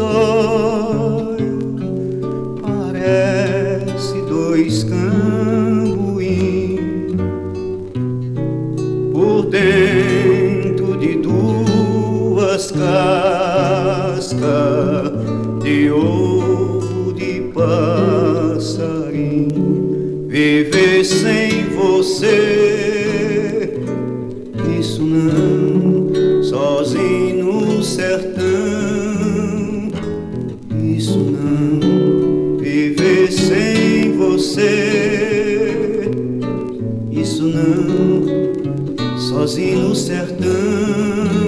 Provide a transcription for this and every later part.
olhos parece dois cambuim duas de ovo de passarinho viver sem você isso não sozinho no sertão. Isso não, viver sem você. Isso não, sozinho no sertão.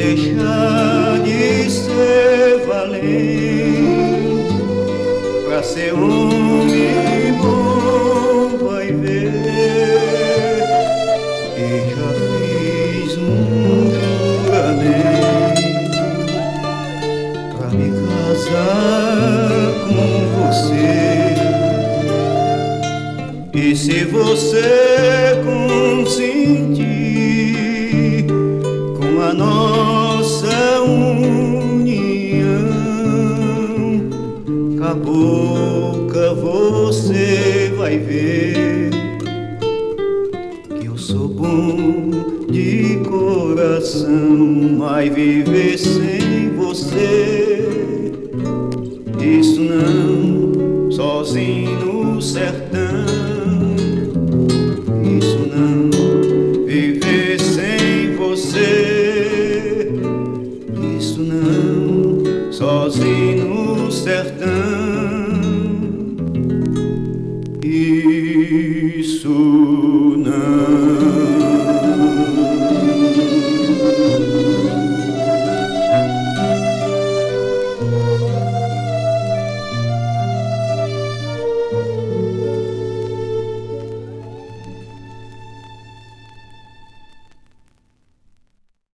Deixar de ser valente pra ser homem bom, vai ver. me casar com você. E se você consentir a nossa união, cabocla você vai ver que eu sou bom de coração, mas viver sem você isso não, sozinho no sertão. Você. Isso não, sozinho.